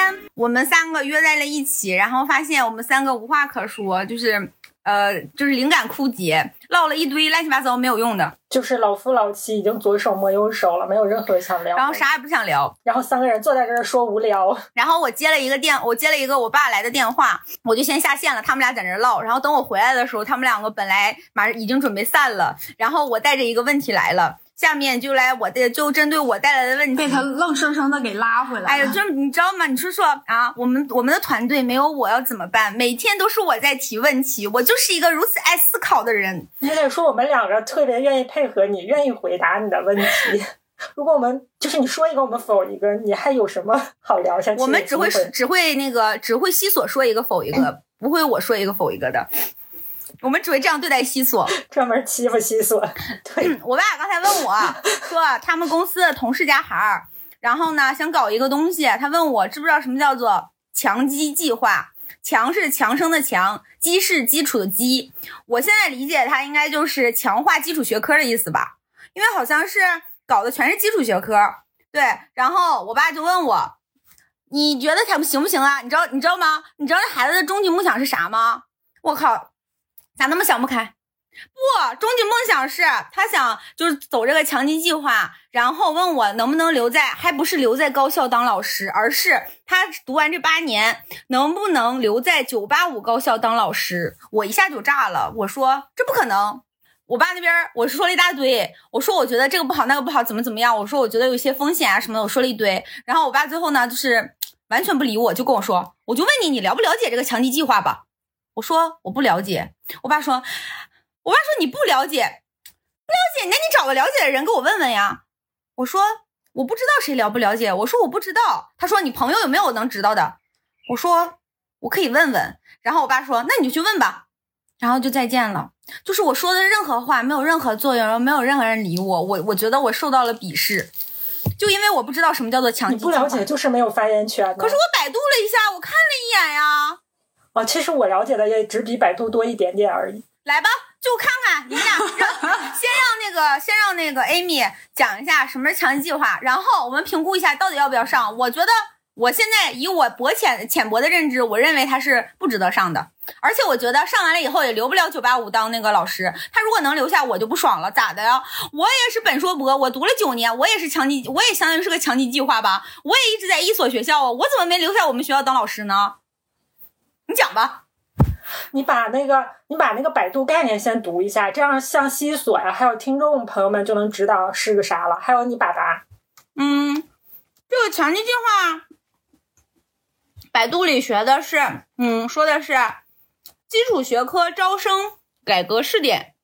天我们三个约在了一起，然后发现我们三个无话可说，就是呃，就是灵感枯竭，唠了一堆乱七八糟没有用的，就是老夫老妻已经左手摸右手了，没有任何想聊，然后啥也不想聊，然后三个人坐在这儿说无聊，然后我接了一个电，我接了一个我爸来的电话，我就先下线了，他们俩在那唠，然后等我回来的时候，他们两个本来马上已经准备散了，然后我带着一个问题来了。下面就来我的，就针对我带来的问题，被他愣生生的给拉回来。哎呀，就你知道吗？你说说啊，我们我们的团队没有我要怎么办？每天都是我在提问题，我就是一个如此爱思考的人。你得说我们两个特别愿意配合你，愿意回答你的问题。如果我们就是你说一个，我们否一个，你还有什么好聊下去？我们只会只会那个只会西索说一个否一个，不会我说一个否一个的。我们只会这样对待西索，专门欺负西索。对我爸刚才问我 说，他们公司的同事家孩儿，然后呢想搞一个东西，他问我知不知道什么叫做强基计划？强是强生的强，基是基础的基。我现在理解它应该就是强化基础学科的意思吧，因为好像是搞的全是基础学科。对，然后我爸就问我，你觉得他们行不行啊？你知道你知道吗？你知道这孩子的终极梦想是啥吗？我靠！咋那么想不开？不，终极梦想是他想就是走这个强基计划，然后问我能不能留在，还不是留在高校当老师，而是他读完这八年能不能留在九八五高校当老师。我一下就炸了，我说这不可能。我爸那边我说了一大堆，我说我觉得这个不好，那个不好，怎么怎么样？我说我觉得有一些风险啊什么的，我说了一堆。然后我爸最后呢，就是完全不理我，就跟我说，我就问你，你了不了解这个强基计划吧？我说我不了解，我爸说，我爸说你不了解，不了解，那你找个了解的人给我问问呀。我说我不知道谁了不了解，我说我不知道。他说你朋友有没有能知道的？我说我可以问问。然后我爸说那你就去问吧。然后就再见了。就是我说的任何话没有任何作用，没有任何人理我，我我觉得我受到了鄙视，就因为我不知道什么叫做强。你不了解就是没有发言权。可是我百度了一下，我看了一眼呀。哦，其实我了解的也只比百度多一点点而已。来吧，就看看你们俩，先让那个先让那个 Amy 讲一下什么是强基计划，然后我们评估一下到底要不要上。我觉得我现在以我薄浅浅薄的认知，我认为他是不值得上的。而且我觉得上完了以后也留不了九八五当那个老师。他如果能留下，我就不爽了。咋的呀？我也是本硕博，我读了九年，我也是强基，我也相当于是个强基计划吧。我也一直在一所学校啊，我怎么没留下我们学校当老师呢？你讲吧，你把那个你把那个百度概念先读一下，这样像西索呀，还有听众朋友们就能知道是个啥了。还有你把答，嗯，这个强基计划，百度里学的是，嗯，说的是基础学科招生改革试点，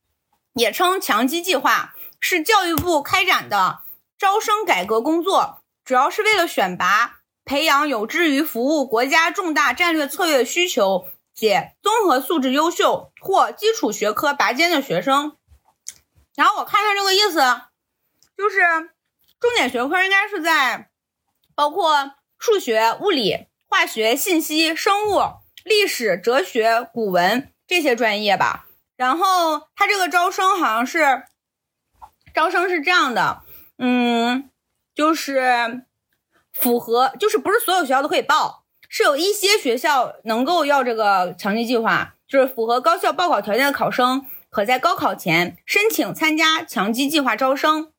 也称强基计划，是教育部开展的招生改革工作，主要是为了选拔。培养有志于服务国家重大战略策略需求且综合素质优秀或基础学科拔尖的学生。然后我看看这个意思，就是重点学科应该是在包括数学、物理、化学、信息、生物、历史、哲学、古文这些专业吧。然后它这个招生好像是招生是这样的，嗯，就是。符合就是不是所有学校都可以报，是有一些学校能够要这个强基计划，就是符合高校报考条件的考生，可在高考前申请参加强基计划招生。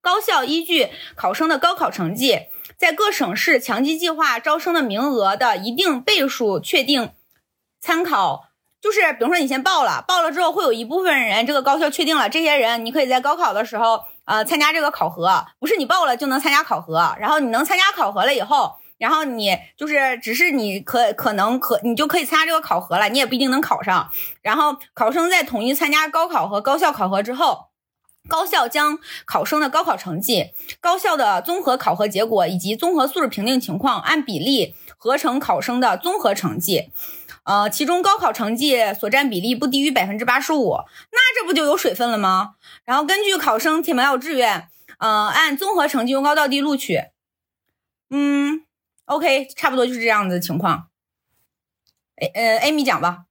高校依据考生的高考成绩，在各省市强基计划招生的名额的一定倍数确定参考，就是比如说你先报了，报了之后会有一部分人，这个高校确定了，这些人你可以在高考的时候。呃，参加这个考核不是你报了就能参加考核，然后你能参加考核了以后，然后你就是只是你可可能可你就可以参加这个考核了，你也不一定能考上。然后考生在统一参加高考和高校考核之后，高校将考生的高考成绩、高校的综合考核结果以及综合素质评定情况按比例合成考生的综合成绩。呃，其中高考成绩所占比例不低于百分之八十五，那这不就有水分了吗？然后根据考生填报志愿，呃，按综合成绩由高到低录取。嗯，OK，差不多就是这样子的情况。哎，呃，Amy 讲吧，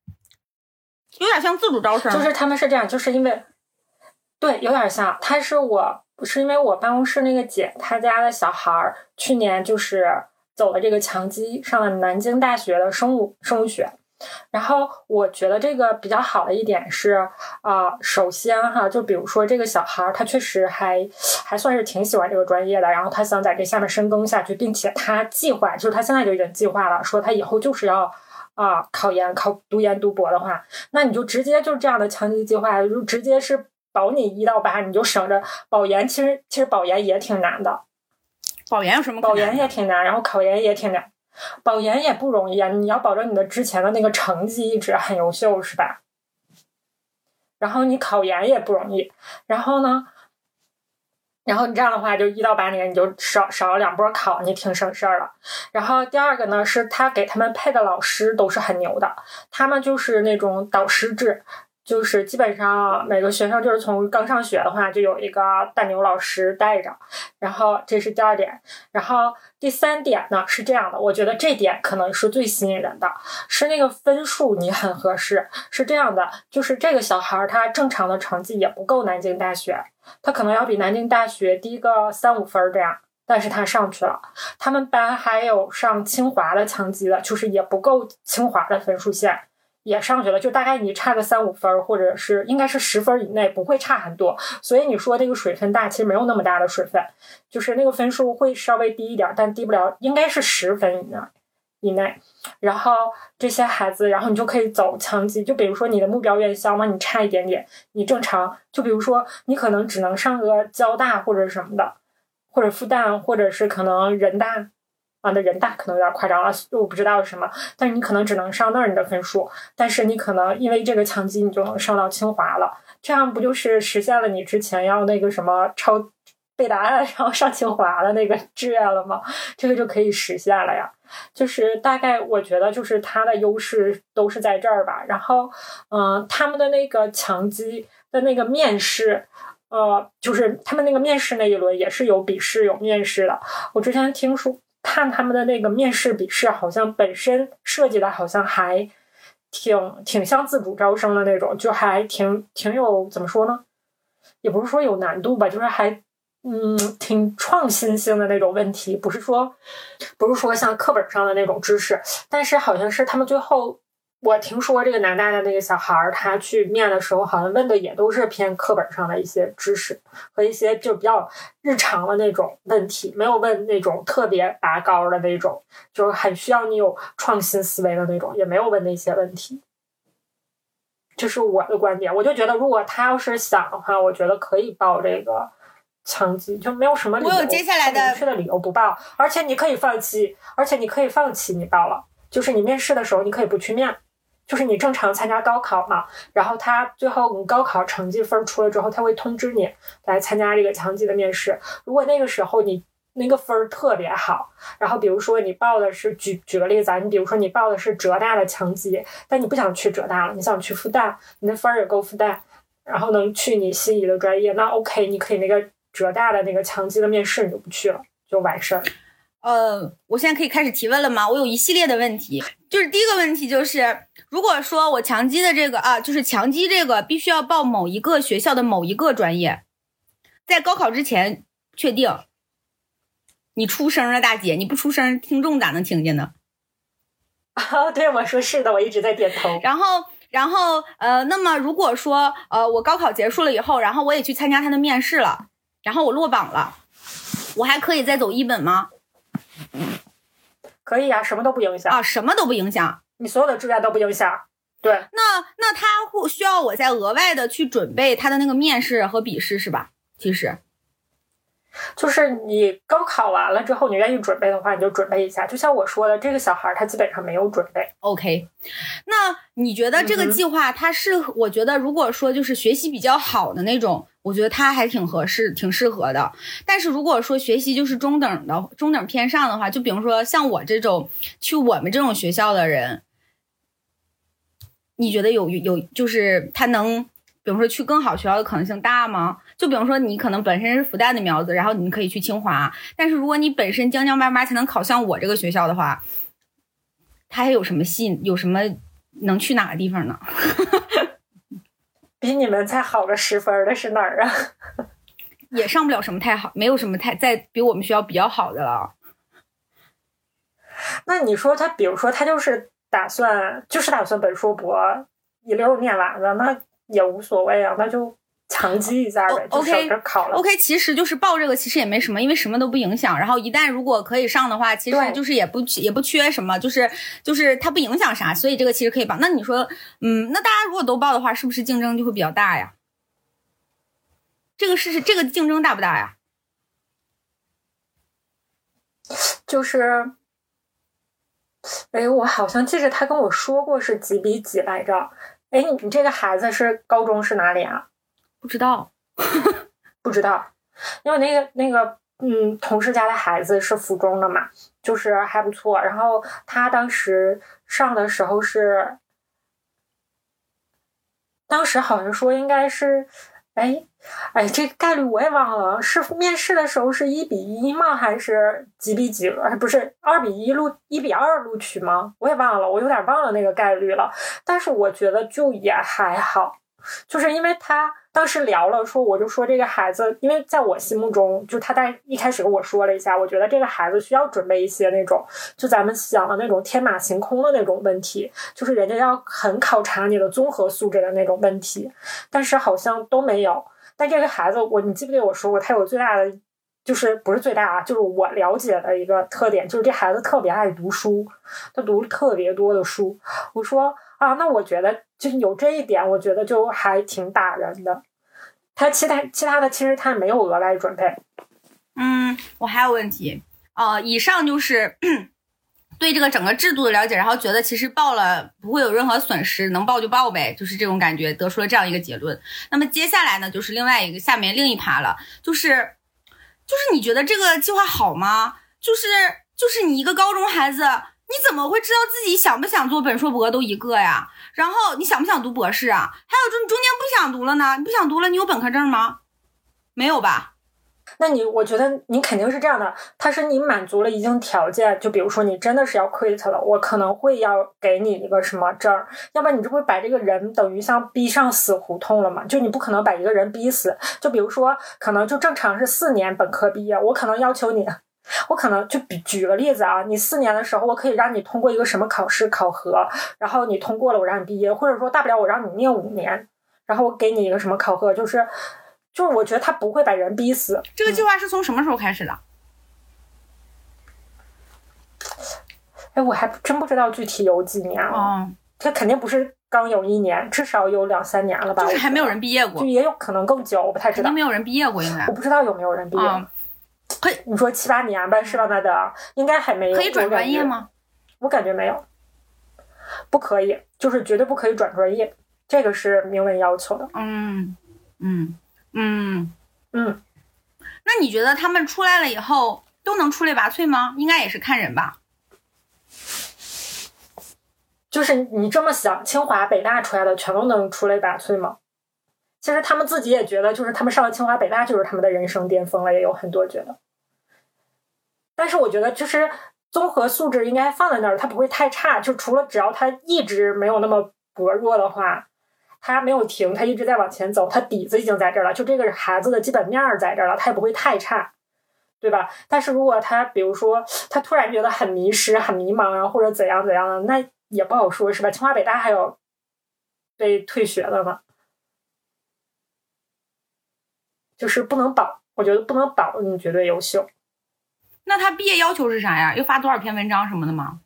有点像自主招生，就是他们是这样，就是因为，对，有点像。他是我，不是因为我办公室那个姐，她家的小孩儿去年就是走了这个强基，上了南京大学的生物生物学。然后我觉得这个比较好的一点是，啊，首先哈，就比如说这个小孩儿，他确实还还算是挺喜欢这个专业的，然后他想在这下面深耕下去，并且他计划，就是他现在就已经计划了，说他以后就是要啊考研、考读研、读博的话，那你就直接就是这样的强基计划，就直接是保你一到八，你就省着保研。其实其实保研也挺难的，保研有什么？保研也挺难，然后考研也挺难。保研也不容易啊！你要保证你的之前的那个成绩一直很优秀，是吧？然后你考研也不容易，然后呢？然后你这样的话，就一到八年你就少少了两波考，你挺省事儿了。然后第二个呢，是他给他们配的老师都是很牛的，他们就是那种导师制。就是基本上每个学生就是从刚上学的话，就有一个大牛老师带着，然后这是第二点，然后第三点呢是这样的，我觉得这点可能是最吸引人的，是那个分数你很合适，是这样的，就是这个小孩他正常的成绩也不够南京大学，他可能要比南京大学低个三五分这样，但是他上去了，他们班还有上清华的强基的，就是也不够清华的分数线。也上去了，就大概你差个三五分，或者是应该是十分以内，不会差很多。所以你说这个水分大，其实没有那么大的水分，就是那个分数会稍微低一点，但低不了，应该是十分以内以内。然后这些孩子，然后你就可以走强基。就比如说你的目标院校嘛，你差一点点，你正常。就比如说你可能只能上个交大或者什么的，或者复旦，或者是可能人大。啊，那人大可能有点夸张了，我不知道是什么，但是你可能只能上那儿你的分数，但是你可能因为这个强基，你就能上到清华了，这样不就是实现了你之前要那个什么抄背答案 然后上清华的那个志愿了吗？这个就可以实现了呀。就是大概我觉得就是它的优势都是在这儿吧。然后，嗯，他们的那个强基的那个面试，呃，就是他们那个面试那一轮也是有笔试有面试的。我之前听说。看他们的那个面试笔试，好像本身设计的好像还挺挺像自主招生的那种，就还挺挺有怎么说呢？也不是说有难度吧，就是还嗯挺创新性的那种问题，不是说不是说像课本上的那种知识，但是好像是他们最后。我听说这个南大的那个小孩儿，他去面的时候，好像问的也都是偏课本上的一些知识和一些就比较日常的那种问题，没有问那种特别拔高的那种，就是很需要你有创新思维的那种，也没有问那些问题。这是我的观点，我就觉得如果他要是想的话，我觉得可以报这个强基，就没有什么理由。我有接下来的明确的理由不报，而且你可以放弃，而且你可以放弃你报了，就是你面试的时候你可以不去面。就是你正常参加高考嘛，然后他最后你高考成绩分出了之后，他会通知你来参加这个强基的面试。如果那个时候你那个分儿特别好，然后比如说你报的是举举个例子啊，你比如说你报的是浙大的强基，但你不想去浙大了，你想去复旦，你的分儿也够复旦，然后能去你心仪的专业，那 OK，你可以那个浙大的那个强基的面试你就不去了，就完事儿。呃，我现在可以开始提问了吗？我有一系列的问题，就是第一个问题就是，如果说我强基的这个啊，就是强基这个必须要报某一个学校的某一个专业，在高考之前确定。你出声了，大姐，你不出声，听众咋能听见呢？啊，对，我说是的，我一直在点头。然后，然后，呃，那么如果说，呃，我高考结束了以后，然后我也去参加他的面试了，然后我落榜了，我还可以再走一本吗？可以呀，什么都不影响啊，什么都不影响，你所有的志愿都不影响。对，那那他会需要我再额外的去准备他的那个面试和笔试是吧？其实，就是你高考完了之后，你愿意准备的话，你就准备一下。就像我说的，这个小孩他基本上没有准备。OK，那你觉得这个计划它是？我觉得如果说就是学习比较好的那种，我觉得他还挺合适、挺适合的。但是如果说学习就是中等的、中等偏上的话，就比如说像我这种去我们这种学校的人，你觉得有有就是他能，比如说去更好学校的可能性大吗？就比如说你可能本身是复旦的苗子，然后你可以去清华，但是如果你本身将将巴巴才能考上我这个学校的话，他还有什么戏？有什么能去哪个地方呢？比你们再好个十分的是哪儿啊？也上不了什么太好，没有什么太在比我们学校比较好的了。那你说他，比如说他就是打算就是打算本硕博一溜念完了，那也无所谓啊，那就强记一下呗，哦就省着考了。OK，其实就是报这个其实也没什么，因为什么都不影响。然后一旦如果可以上的话，其实就是也不也不缺什么，就是就是它不影响啥，所以这个其实可以报。那你说，嗯，那大家如果都报的话，是不是竞争就会比较大呀？这个是这个竞争大不大呀？就是，哎，我好像记着他跟我说过是几比几来着。哎，你你这个孩子是高中是哪里啊？不知道。不知道，因为那个那个嗯，同事家的孩子是附中的嘛，就是还不错。然后他当时上的时候是，当时好像说应该是，哎哎，这概率我也忘了，是面试的时候是一比一吗？还是几比几？哎，不是二比一录一比二录取吗？我也忘了，我有点忘了那个概率了。但是我觉得就也还好。就是因为他当时聊了，说我就说这个孩子，因为在我心目中，就他在一开始跟我说了一下，我觉得这个孩子需要准备一些那种，就咱们想的那种天马行空的那种问题，就是人家要很考察你的综合素质的那种问题，但是好像都没有。但这个孩子，我你记不记得我说过，他有最大的就是不是最大啊，就是我了解的一个特点，就是这孩子特别爱读书，他读特别多的书。我说啊，那我觉得就有这一点，我觉得就还挺打人的。他其他其他的其实他没有额外准备，嗯，我还有问题。呃，以上就是 对这个整个制度的了解，然后觉得其实报了不会有任何损失，能报就报呗，就是这种感觉，得出了这样一个结论。那么接下来呢，就是另外一个下面另一趴了，就是就是你觉得这个计划好吗？就是就是你一个高中孩子，你怎么会知道自己想不想做本硕博都一个呀？然后你想不想读博士啊？还有就你中间不想读了呢？你不想读了，你有本科证吗？没有吧？那你我觉得你肯定是这样的，他是你满足了一定条件，就比如说你真的是要 quit 了，我可能会要给你一个什么证儿，要不然你这不把这个人等于像逼上死胡同了吗？就你不可能把一个人逼死，就比如说可能就正常是四年本科毕业，我可能要求你。我可能就比举个例子啊，你四年的时候，我可以让你通过一个什么考试考核，然后你通过了，我让你毕业，或者说大不了我让你念五年，然后我给你一个什么考核，就是就是我觉得他不会把人逼死，这个计划是从什么时候开始的？哎，我还真不知道具体有几年了。哦，这肯定不是刚有一年，至少有两三年了吧？就是还没有人毕业过就，也有可能更久，我不太知道肯定没。有人毕业过，应该我不知道有没有人毕业。啊。可以你说七八年吧，是吧？那的应该还没有。可以转？专业吗？我感觉没有，不可以，就是绝对不可以转专业，这个是明文要求的。嗯嗯嗯。嗯，那你觉得他们出来了以后都能出类拔萃吗？应该也是看人吧。就是你这么想，清华、北大出来的全都能出类拔萃吗？其实他们自己也觉得，就是他们上了清华、北大就是他们的人生巅峰了，也有很多觉得。但是我觉得，就是综合素质应该放在那儿，他不会太差。就除了只要他一直没有那么薄弱的话，他没有停，他一直在往前走，他底子已经在这儿了。就这个孩子的基本面儿在这儿了，他也不会太差，对吧？但是如果他比如说他突然觉得很迷失、很迷茫啊，或者怎样怎样的，那也不好说，是吧？清华、北大还有被退学的呢。就是不能保，我觉得不能保你绝对优秀。那他毕业要求是啥呀？要发多少篇文章什么的吗？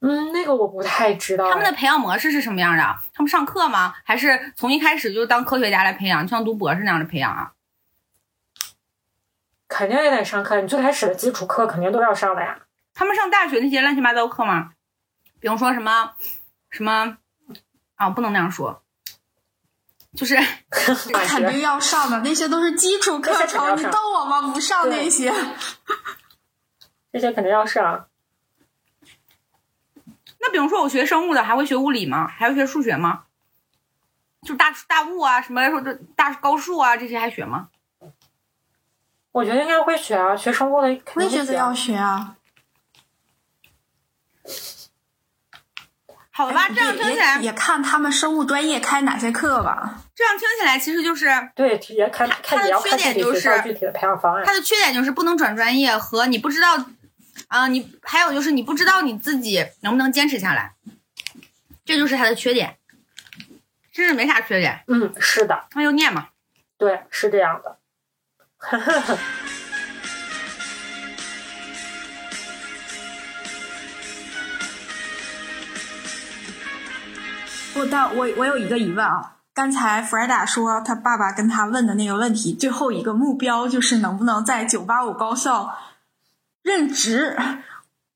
嗯，那个我不太知道。他们的培养模式是什么样的？他们上课吗？还是从一开始就当科学家来培养，就像读博士那样的培养啊？肯定也得上课。你最开始的基础课肯定都要上的呀。他们上大学那些乱七八糟课吗？比如说什么什么啊，不能那样说，就是 肯定要上的，那些都是基础课程。你逗我吗？不上那些，这些肯定要上。那比如说我学生物的，还会学物理吗？还会学数学吗？就大大物啊，什么来说这大高数啊，这些还学吗？我觉得应该会学啊，学生物的肯定我觉得要学啊。好吧，这样听起来也看他们生物专业开哪些课吧。这样听起来其实就是对，也看看也要看具体学校具体的培养方案。他的缺点就是不能转专业和你不知道啊，你还有就是你不知道你自己能不能坚持下来，这就是他的缺点。其实没啥缺点。嗯，是的。那就念嘛。对，是这样的。不，但我我有一个疑问啊。刚才弗莱达说他爸爸跟他问的那个问题，最后一个目标就是能不能在九八五高校任职？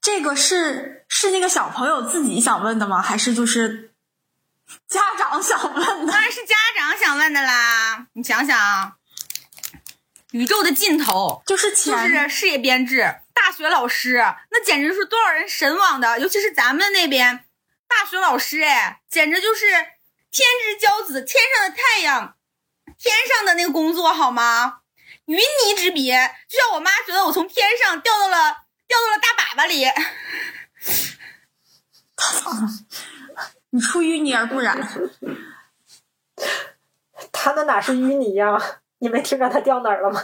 这个是是那个小朋友自己想问的吗？还是就是家长想问的？当然是家长想问的啦！你想想，宇宙的尽头就是就是事业编制，大学老师那简直是多少人神往的，尤其是咱们那边。大学老师哎，简直就是天之骄子，天上的太阳，天上的那个工作好吗？云泥之别，就像我妈觉得我从天上掉到了掉到了大粑粑里。你出淤泥而不染。他那哪是淤泥呀？你没听着他掉哪儿了吗？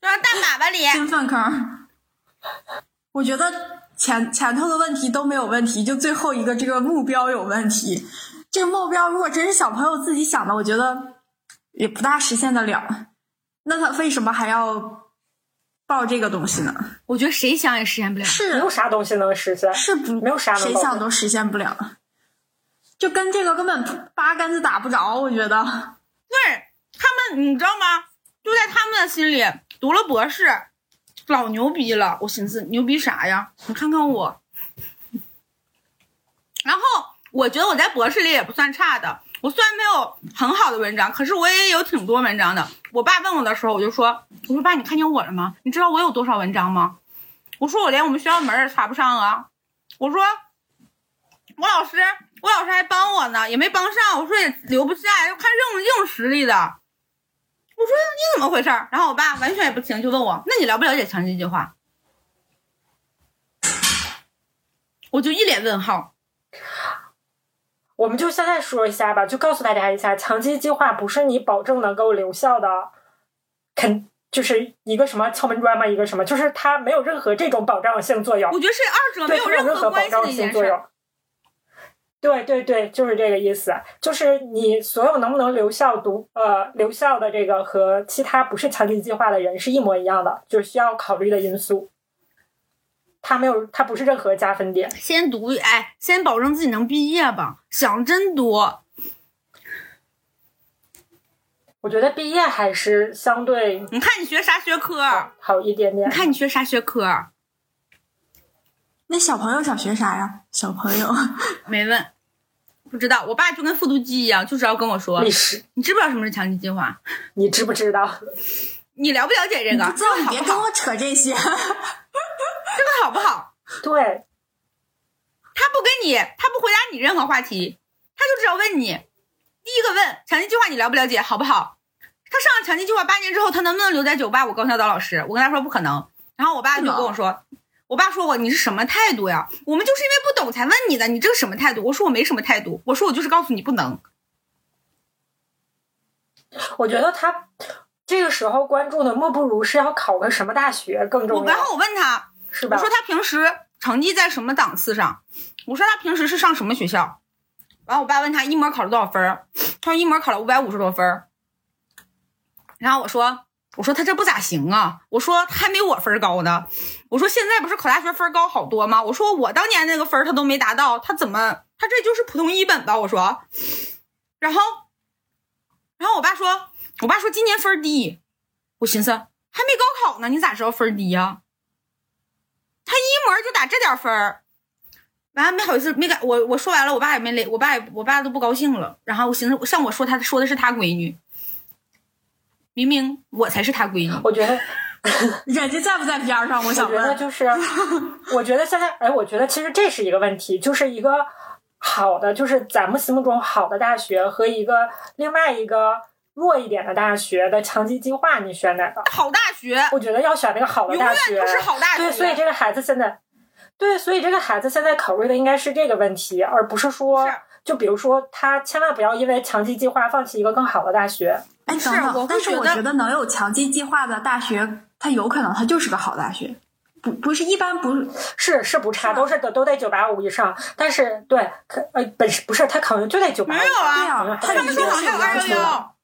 掉大粑粑里。进粪坑。我觉得。前前头的问题都没有问题，就最后一个这个目标有问题。这个目标如果真是小朋友自己想的，我觉得也不大实现得了。那他为什么还要报这个东西呢？我觉得谁想也实现不了。是没有啥东西能实现，是不没有啥谁想都实现不了。就跟这个根本八竿子打不着，我觉得。对他们，你知道吗？就在他们的心里，读了博士。老牛逼了，我寻思牛逼啥呀？你看看我，然后我觉得我在博士里也不算差的。我虽然没有很好的文章，可是我也有挺多文章的。我爸问我的时候，我就说：“我说爸，你看见我了吗？你知道我有多少文章吗？”我说：“我连我们学校门也插不上啊。”我说：“我老师，我老师还帮我呢，也没帮上。”我说：“也留不下，要看硬硬实力的。”我说你怎么回事然后我爸完全也不听，就问我：“那你了不了解强基计划？”我就一脸问号。我们就现在说一下吧，就告诉大家一下，强基计划不是你保证能够留校的，肯就是一个什么敲门砖吗？一个什么？就是它没有任何这种保障性作用。我觉得是二者没有任何保障性作用。对对对，就是这个意思。就是你所有能不能留校读呃留校的这个和其他不是强基计划的人是一模一样的，就是需要考虑的因素。他没有，他不是任何加分点。先读，哎，先保证自己能毕业吧。想真多。我觉得毕业还是相对。你看你学啥学科？好一点点。你看你学啥学科？那小朋友想学啥呀？小朋友 没问。不知道，我爸就跟复读机一样，就是要跟我说。你知不知道什么是强基计划？你知不知道？你了不了解这个？不知道，你别跟我扯这些。这个好不好？对。他不跟你，他不回答你任何话题，他就只要问你。第一个问强基计划，你了不了解？好不好？他上了强基计划八年之后，他能不能留在九八五高校当老师？我跟他说不可能。然后我爸就跟我说。我爸说我你是什么态度呀？我们就是因为不懂才问你的，你这个什么态度？我说我没什么态度，我说我就是告诉你不能。我觉得他这个时候关注的莫不如是要考个什么大学更重要。然后我问他，是吧？我说他平时成绩在什么档次上？我说他平时是上什么学校？完，我爸问他一模考了多少分他说一模考了五百五十多分然后我说。我说他这不咋行啊！我说还没我分高呢。我说现在不是考大学分高好多吗？我说我当年那个分他都没达到，他怎么他这就是普通一本吧？我说，然后，然后我爸说，我爸说今年分低。我寻思还没高考呢，你咋知道分低呀、他一模就打这点分，完了没好意思没敢我我说完了，我爸也没勒，我爸也我爸都不高兴了。然后我寻思，像我说他说的是他闺女，明明我才是他闺女。我觉得，人家在不在边儿上？我我想问。觉得就是，我觉得现在，哎，我觉得其实这是一个问题，就是一个好的，就是咱们心目中好的大学和一个另外一个弱一点的大学的强基计划，你选哪个？好大学，我觉得要选那个好的大学，不是好大学。对，所以这个孩子现在，对，所以这个孩子现在考虑的应该是这个问题，而不是说，是就比如说他千万不要因为强基计划放弃一个更好的大学。哎，是但是我觉得能有强基计划的大学，它有可能它就是个好大学，不不是一般不是是是不差，都是都都得九八五以上，但是对，可呃本是不是他可能就得九八五，没有啊对啊他他们说好像还有二幺幺。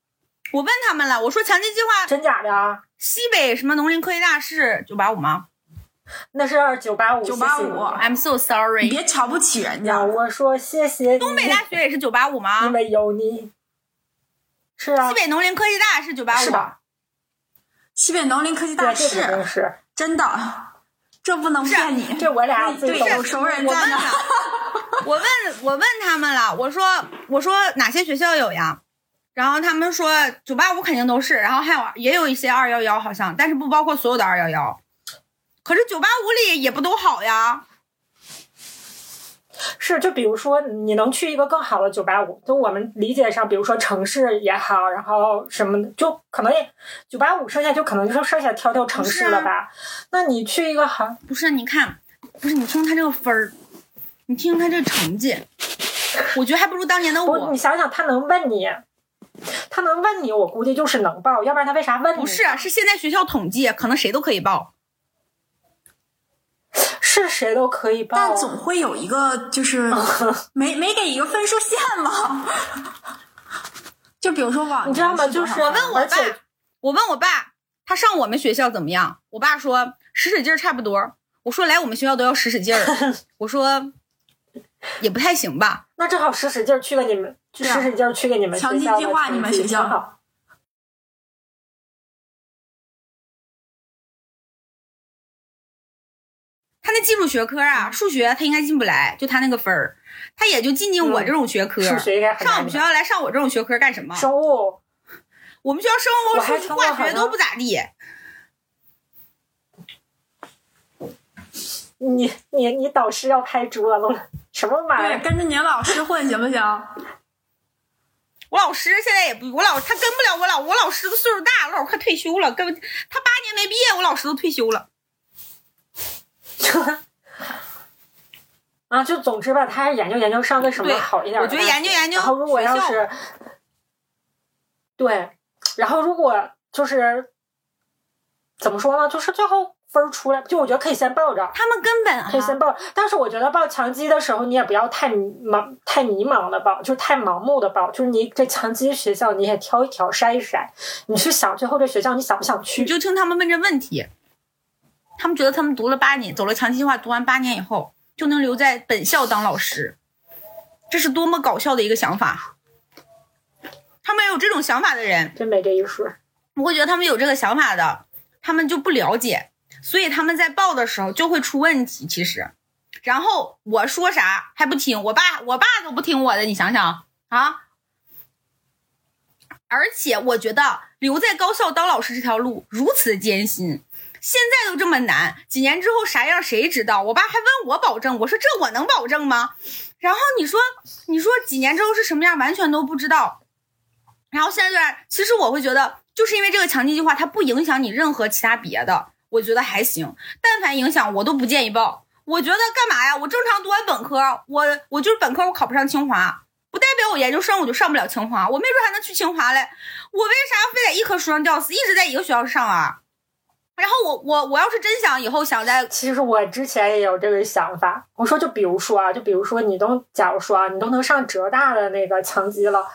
我问他们了，我说强基计划真假的啊？西北什么农林科技大是九八五吗 那是九八五，九八五？I'm so sorry。别瞧不起人，家。我说谢谢，东北大学也是九八五吗？因为有你。是啊西，北农林科技大是九八五，是吧？西北农林科技大对，这肯定是是。真的，这不能骗你。这我俩有熟人在呢。我问 我问他们了，我说我说哪些学校有呀？然后他们说九八五肯定都是，然后还有也有一些二幺幺好像，但是不包括所有的二幺幺。可是九八五里也不都好呀，是，就比如说，你能去一个更好的九八五，就我们理解上，比如说城市也好，然后什么的，就可能也九八五，剩下就可能就剩下挑挑城市了吧？那你去一个好，不是？你看，不是你听他这个分儿，你听他这成绩，我觉得还不如当年的，我你。想想，他能问你，他能问你，我估计就是能报，要不然他为啥问你？不是，是现在学校统计，可能谁都可以报。是谁都可以报啊，但总会有一个就是 没没给一个分数线嘛。就比如说网，你知道吗？就是我问我爸，我问我爸，他上我们学校怎么样？我爸说使使劲儿差不多。我说来我们学校都要使使劲儿。我说也不太行吧。那正好使使劲儿去给你们，使使劲儿去给你们学校强基计划你们学校他那技术学科啊，数学他应该进不来，就他那个分儿，他也就进进我嗯这种学科。数学上我们学校来上我这种学科干什么？生物我们学校生物、化学都不咋地。你你你导师要拍桌子了，什么玩意对，儿？跟着你老师混行不行？我老师现在也不，我老他跟不了我老，我老师的岁数大，我老师快退休了，跟他八年没毕业，我老师都退休了。啊，就总之吧，他研究研究上个什么好一点的我觉得研究研究然后如果要是，对，然后如果就是怎么说呢，就是最后分儿出来，就我觉得可以先报着。他们根本哈，可以先报，但是我觉得报强基的时候，你也不要太盲、太迷茫的报，就是太盲目的报。就是你这强基学校，你也挑一挑、筛一筛，你去想最后这学校你想不想去你？就听他们问这问题，他们觉得他们读了八年，走了强基计划，读完八年以后就能留在本校当老师，这是多么搞笑的一个想法。他们有这种想法的人，真没这一说。我会觉得他们有这个想法的，他们就不了解，所以他们在报的时候就会出问题。其实，然后我说啥还不听，我爸我爸都不听我的，你想想啊。而且我觉得留在高校当老师这条路如此艰辛，现在都这么难，几年之后啥样谁知道？我爸还问我保证，我说这我能保证吗？然后你说你说几年之后是什么样，完全都不知道。然后现在其实我会觉得，就是因为这个强基计划，它不影响你任何其他别的，我觉得还行。但凡影响，我都不建议报。我觉得干嘛呀？我正常读完本科，我我就是本科，我考不上清华，不代表我研究生我就上不了清华，我没准还能去清华嘞。我为啥非在一棵树上吊死，一直在一个学校上啊？然后我我我要是真想以后想在其实我之前也有这个想法，我说就比如说啊，就比如说你都，假如说啊，你都能上浙大的那个强基了，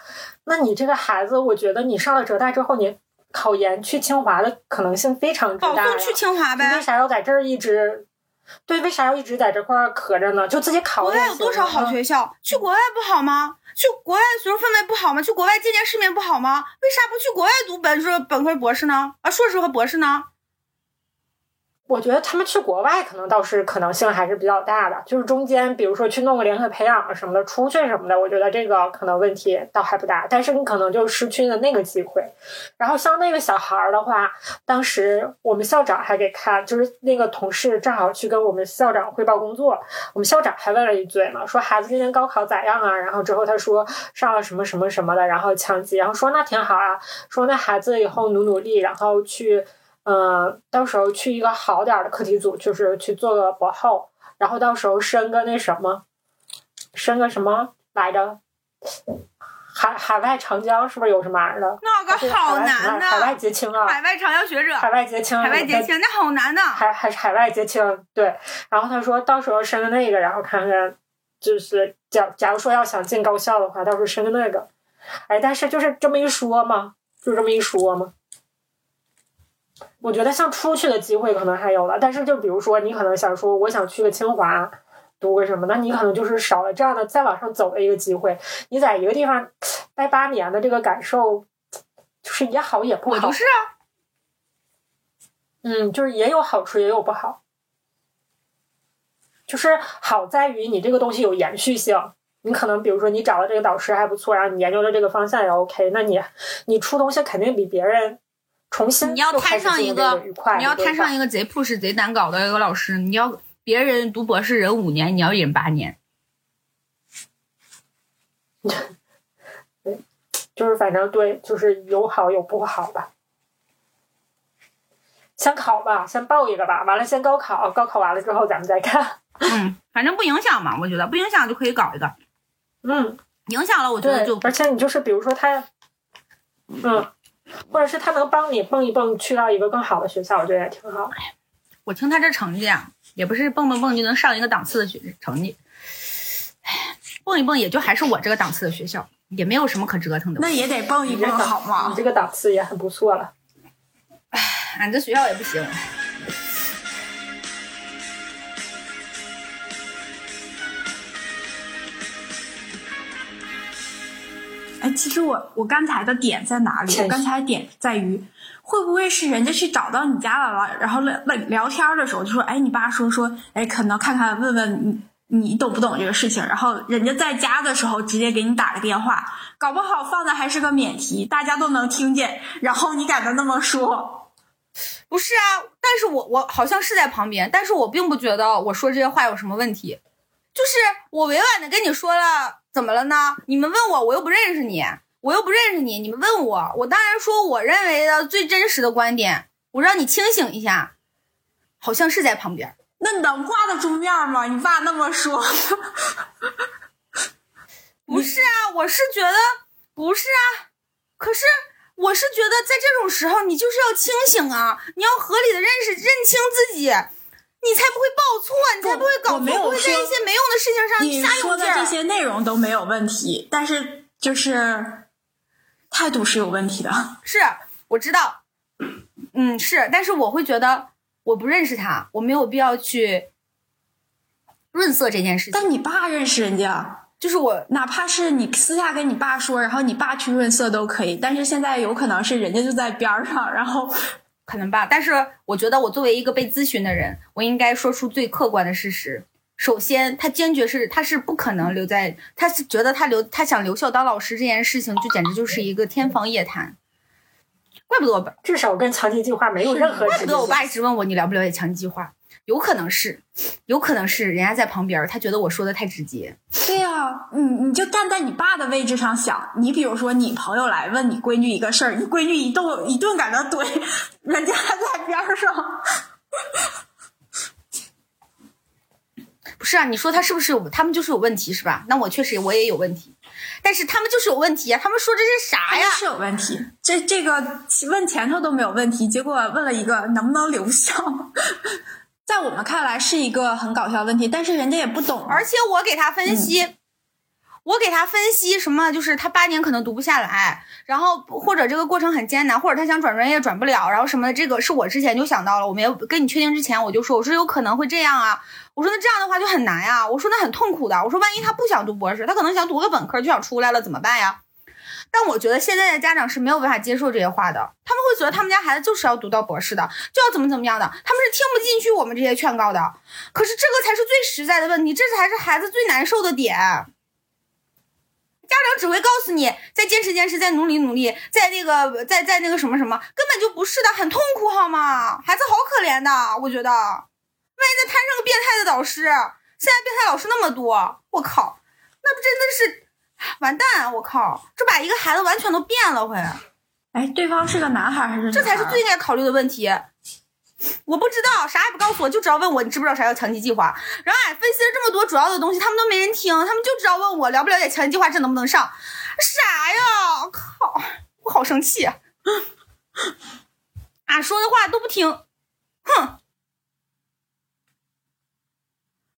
那你这个孩子，我觉得你上了浙大之后，你考研去清华的可能性非常之大呀。保送去清华呗为。啥要在这儿一直？对，为啥要一直在这块儿磕着呢？就自己考国外有多少好啊学校？去国外不好吗？去国外学术氛围不好吗？去国外见见世面不好吗？为啥不去国外读本硕、本科、博士呢？啊，硕士和博士呢？我觉得他们去国外可能倒是可能性还是比较大的，就是中间比如说去弄个联合培养什么的，出去什么的，我觉得这个可能问题倒还不大，但是你可能就失去了那个机会。然后像那个小孩儿的话，当时我们校长还给看，就是那个同事正好去跟我们校长汇报工作，我们校长还问了一嘴呢，说孩子今年高考咋样啊？然后之后他说上了什么什么什么的，然后强基，然后说那挺好啊，说那孩子以后努努力，然后去。嗯，到时候去一个好点儿的课题组，就是去做个博后，然后到时候升个那什么，升个什么来着？海海外长江是不是有什么玩意儿的？那个好难呐，海外结清啊！海外长江学者，海外结清，海外结清，那好难呐。还还是海外结清，对。然后他说到时候升个那个，然后看看，就是假假如说要想进高校的话，到时候升个那个。哎，但是就是这么一说嘛，就这么一说嘛。我觉得像出去的机会可能还有了，但是就比如说你可能想说我想去个清华读个什么，那你可能就是少了这样的再往上走的一个机会。你在一个地方待八年的这个感受，就是也好也不好。我就是啊，嗯，就是也有好处也有不好。就是好在于你这个东西有延续性，你可能比如说你找的这个导师还不错，然后你研究的这个方向也 OK，那你你出东西肯定比别人。重新你要摊上一个，你要摊上一个贼 push 贼难搞的一个老师，你要别人读博士忍五年，你要忍八年。就是反正对，就是有好有不好吧。先考吧，先报一个吧，完了先高考，高考完了之后咱们再看。嗯，反正不影响嘛，我觉得不影响就可以搞一个。嗯，影响了我觉得就而且你就是比如说他，嗯。或者是他能帮你蹦一蹦，去到一个更好的学校，我觉得也挺好。我听他这成绩啊，也不是蹦蹦蹦就能上一个档次的学成绩。哎，蹦一蹦也就还是我这个档次的学校，也没有什么可折腾的。那也得蹦一蹦好吗？你这个档次也很不错了。哎，俺这学校也不行。哎，其实我我刚才的点在哪里？我刚才点在于，会不会是人家去找到你家来了，然后聊聊聊天的时候就说，哎，你爸说说，哎，可能看看问问你你懂不懂这个事情，然后人家在家的时候直接给你打个电话，搞不好放的还是个免提，大家都能听见，然后你敢那么说？不是啊，但是我我好像是在旁边，但是我并不觉得我说这些话有什么问题，就是我委婉的跟你说了。怎么了呢？你们问我，我又不认识你，我又不认识你。你们问我，我当然说我认为的最真实的观点。我让你清醒一下，好像是在旁边。那能挂得住面吗？你爸那么说，不是啊，我是觉得不是啊。可是我是觉得在这种时候，你就是要清醒啊，你要合理的认识、认清自己。你才不会报错，你才不会搞错，不会在一些没用的事情上你说的这些内容都没有问题，但是就是态度是有问题的。是，我知道，嗯，是，但是我会觉得我不认识他，我没有必要去润色这件事情。但你爸认识人家，就是我，哪怕是你私下跟你爸说，然后你爸去润色都可以。但是现在有可能是人家就在边上，然后。可能吧，但是我觉得我作为一个被咨询的人，我应该说出最客观的事实。首先，他坚决是他是不可能留在，他是觉得他留他想留校当老师这件事情，就简直就是一个天方夜谭。怪不得我爸至少跟强基计划没有任何。怪不得我爸一直问我你了不了解强基计划。有可能是，有可能是人家在旁边，他觉得我说的太直接。对呀，你你就站在你爸的位置上想，你比如说你朋友来问你闺女一个事儿，你闺女一顿一顿搁那怼，人家还在边上。不是啊，你说他是不是有？他们就是有问题是吧？那我确实我也有问题，但是他们就是有问题啊！他们说这是啥呀？是有问题，这这个问前头都没有问题，结果问了一个能不能留校。在我们看来是一个很搞笑的问题，但是人家也不懂。而且我给他分析，我给他分析什么，就是他八年可能读不下来，然后或者这个过程很艰难，或者他想转专业转不了，然后什么的，这个是我之前就想到了。我没有跟你确定之前，我就说，我说有可能会这样啊。我说那这样的话就很难呀。我说那很痛苦的。我说万一他不想读博士，他可能想读个本科就想出来了，怎么办呀？但我觉得现在的家长是没有办法接受这些话的，他们会觉得他们家孩子就是要读到博士的，就要怎么怎么样的，他们是听不进去我们这些劝告的。可是这个才是最实在的问题，这才是孩子最难受的点。家长只会告诉你，再坚持坚持，再努力努力，再那个再再那个什么什么，根本就不是的，很痛苦好吗？孩子好可怜的，我觉得，万一再摊上个变态的导师，现在变态老师那么多，我靠，那不真的是 完蛋！我靠，这把一个孩子完全都变了会，哎，对方是个男孩还是孩？这才是最应该考虑的问题。我不知道，啥也不告诉我，就知道问我你知不知道啥叫强基计划。然后俺分析了这么多主要的东西，他们都没人听，他们就知道问我了不了解强基计划，这能不能上？啥呀？靠！我好生气，俺 说的话都不听，哼！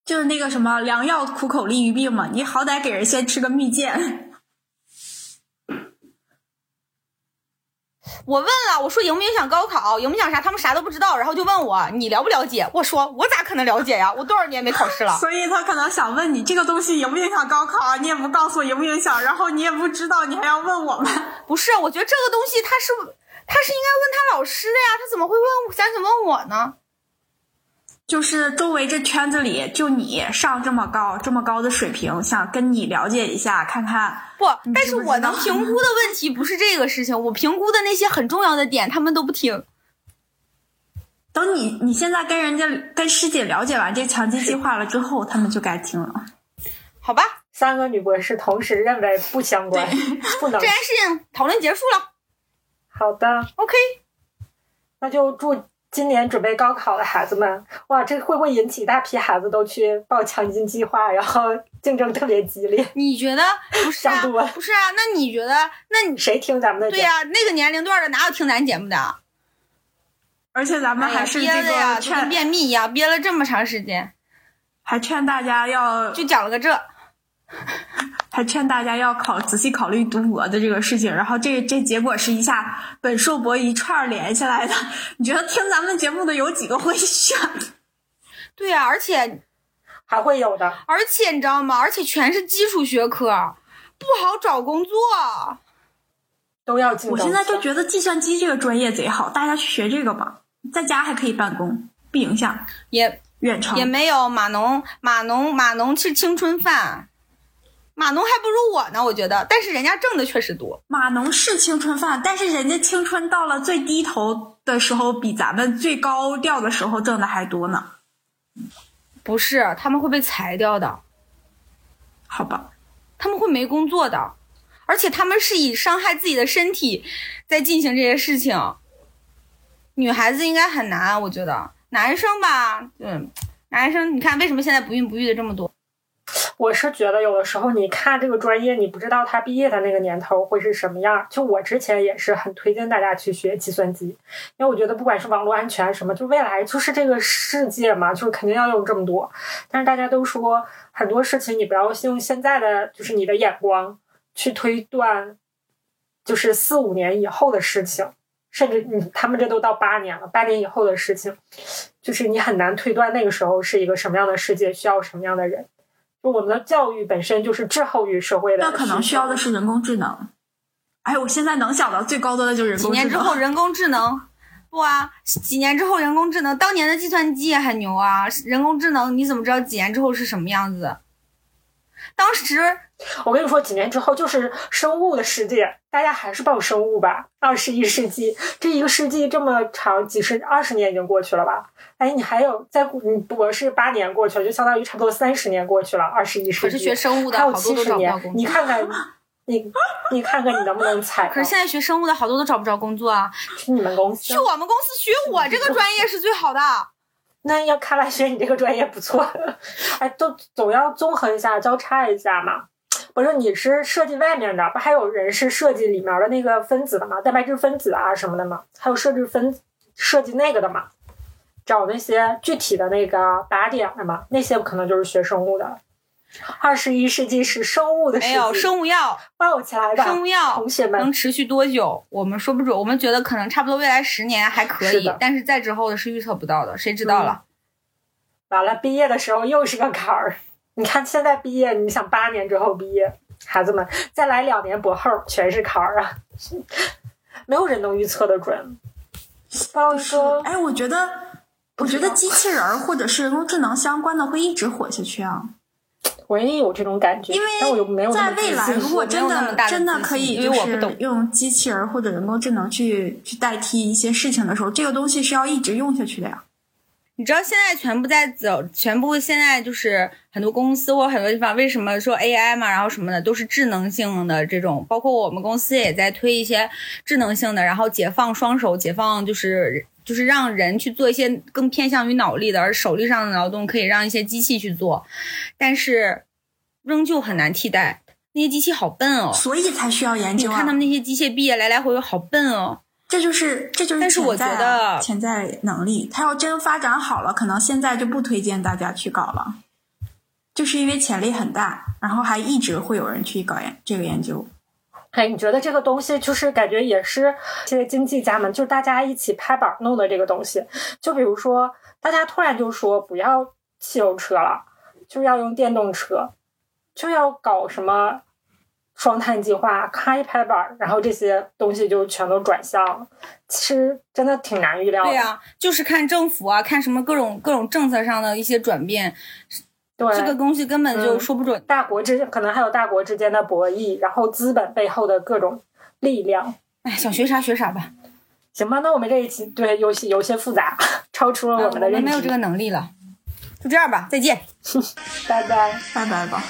就是那个什么良药苦口利于病嘛，你好歹给人先吃个蜜饯。我问了，我说影不影响高考，影不影响啥？他们啥都不知道，然后就问我你了不了解？我说我咋可能了解呀？我多少年没考试了？所以他可能想问你这个东西影不影响高考，你也不告诉我影不影响，然后你也不知道，你还要问我们？不是，我觉得这个东西他是他是应该问他老师的呀，他怎么会问想想问我呢？就是周围这圈子里，就你上这么高这么高的水平，想跟你了解一下，看看。不，但是我能评估的问题不是这个事情，我评估的那些很重要的点，他们都不听。等你你现在跟人家跟师姐了解完这强基计划了之后，他们就该听了。好吧，三个女博士同时认为不相关，不 能。这件事情讨论结束了。好的，OK，那就祝。今年准备高考的孩子们，哇，这会不会引起大批孩子都去报强基计划，然后竞争特别激烈？你觉得不是啊？不是啊？那你觉得？那你谁听咱们的？对呀，那个年龄段的哪有听咱节目的？而且咱们还是这个劝便秘一样憋了这么长时间，还劝大家要就讲了个这。还劝大家要考仔细考虑读博的这个事情，然后这这结果是一下本硕博一串连下来的。你觉得听咱们节目的有几个会选？对呀，而且还会有的。而且你知道吗？而且全是基础学科，不好找工作，都要竞争。我现在就觉得计算机这个专业贼好，大家去学这个吧，在家还可以办公，不影响。也远程也没有码农，码农码农吃青春饭。码农还不如我呢，我觉得，但是人家挣的确实多。码农是青春饭，但是人家青春到了最低头的时候，比咱们最高调的时候挣的还多呢。不是，他们会被裁掉的。好吧，他们会没工作的，而且他们是以伤害自己的身体在进行这些事情。女孩子应该很难，我觉得。男生吧，嗯，男生，你看为什么现在不孕不育的这么多？我是觉得有的时候你看这个专业，你不知道他毕业的那个年头会是什么样。就我之前也是很推荐大家去学计算机，因为我觉得不管是网络安全什么，就未来就是这个世界嘛，就是肯定要用这么多。但是大家都说很多事情你不要用现在的就是你的眼光去推断，就是四五年以后的事情，甚至你他们这都到八年了，八年以后的事情，就是你很难推断那个时候是一个什么样的世界，需要什么样的人。就我们的教育本身就是滞后于社会的，那可能需要的是人工智能。哎，我现在能想到最高端的就是人工智能。几年之后，人工智能不啊？几年之后，人工智能，当年的计算机也很牛啊。人工智能，你怎么知道几年之后是什么样子？当时，我跟你说，几年之后就是生物的世界，大家还是报生物吧。二十一世纪，这一个世纪这么长，几十二十年已经过去了吧？哎，你还有在你博士八年过去了，就相当于差不多三十年过去了。二十一世纪，可是学生物的还有七十年，你看看，你你看看你能不能猜？可是现在学生物的好多都找不着工作啊。去你们公司？去我们公司学我这个专业是最好的。那要看来学你这个专业不错。哎，都总要综合一下，交叉一下嘛。不是，你是设计外面的，不还有人是设计里面的那个分子的吗？蛋白质分子啊什么的吗？还有设置分设计那个的吗？找那些具体的那个靶点的嘛，那些可能就是学生物的。二十一世纪是生物的世纪，没有生物药抱起来吧，生物药同学们能持续多久？我们说不准，我们觉得可能差不多未来十年还可以，但是再之后的是预测不到的，谁知道了？完了，毕业的时候又是个坎儿，你看现在毕业，你想八年之后毕业，孩子们再来两年博后全是坎儿啊，没有人能预测的准。包括说，哎，我觉得，我觉得机器人儿或者是人工智能相关的会一直火下去啊。我也有这种感觉，因但我又没有为在未来，如果真的真的可以，就是用机器人或者人工智能去去代替一些事情的时候，这个东西是要一直用下去的呀。你知道现在全部在走，全部现在就是很多公司或很多地方，为什么说 AI 嘛，然后什么的都是智能性的这种，包括我们公司也在推一些智能性的，然后解放双手，解放就是就是让人去做一些更偏向于脑力的，而手力上的劳动可以让一些机器去做，但是仍旧很难替代，那些机器好笨哦，所以才需要研究。你看他们那些机械臂来来回回好笨哦。这就是这就是潜在潜在能力。他要真发展好了，可能现在就不推荐大家去搞了，就是因为潜力很大，然后还一直会有人去搞研这个研究。哎，你觉得这个东西就是感觉也是这些经济家们，就是大家一起拍板弄的这个东西。就比如说，大家突然就说不要汽油车了，就要用电动车，就要搞什么？双碳计划，咔一拍板，然后这些东西就全都转向了。其实真的挺难预料的。对呀，就是看政府啊，看什么各种各种政策上的一些转变。对，这个东西根本就说不准。大国之间可能还有大国之间的博弈，然后资本背后的各种力量。哎，想学啥学啥吧。行吧，那我们这一期对有些有些复杂，超出了我们的认知。没有这个能力了。就这样吧，再见。拜拜，拜拜吧。